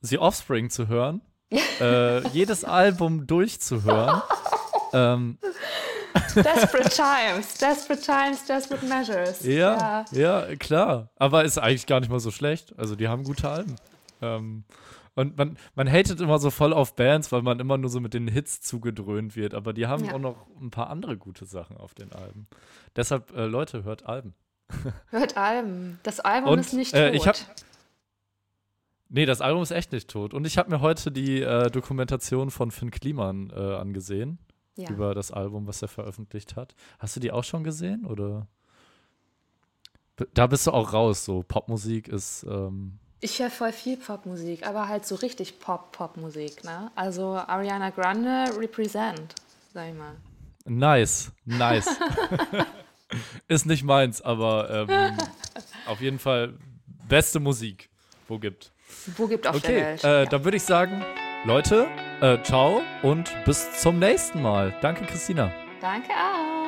The Offspring zu hören äh, jedes Album durchzuhören. ähm, desperate Times, Desperate Times, Desperate Measures. Ja, ja, ja, klar. Aber ist eigentlich gar nicht mal so schlecht. Also die haben gute Alben. Ähm, und man, man hatet immer so voll auf Bands, weil man immer nur so mit den Hits zugedröhnt wird. Aber die haben ja. auch noch ein paar andere gute Sachen auf den Alben. Deshalb, äh, Leute, hört Alben. Hört Alben. Das Album Und, ist nicht tot. Äh, ich hab, Nee, das Album ist echt nicht tot. Und ich habe mir heute die äh, Dokumentation von Finn Kliman äh, angesehen. Ja. Über das Album, was er veröffentlicht hat. Hast du die auch schon gesehen? Oder? Da bist du auch raus, so Popmusik ist. Ähm ich höre voll viel Popmusik, aber halt so richtig Pop-Popmusik, ne? Also Ariana Grande represent, sag ich mal. Nice, nice. ist nicht meins, aber ähm, auf jeden Fall beste Musik, wo gibt. Wo gibt auf okay, der Welt. Äh, ja. Dann würde ich sagen, Leute, äh, ciao und bis zum nächsten Mal. Danke, Christina. Danke auch.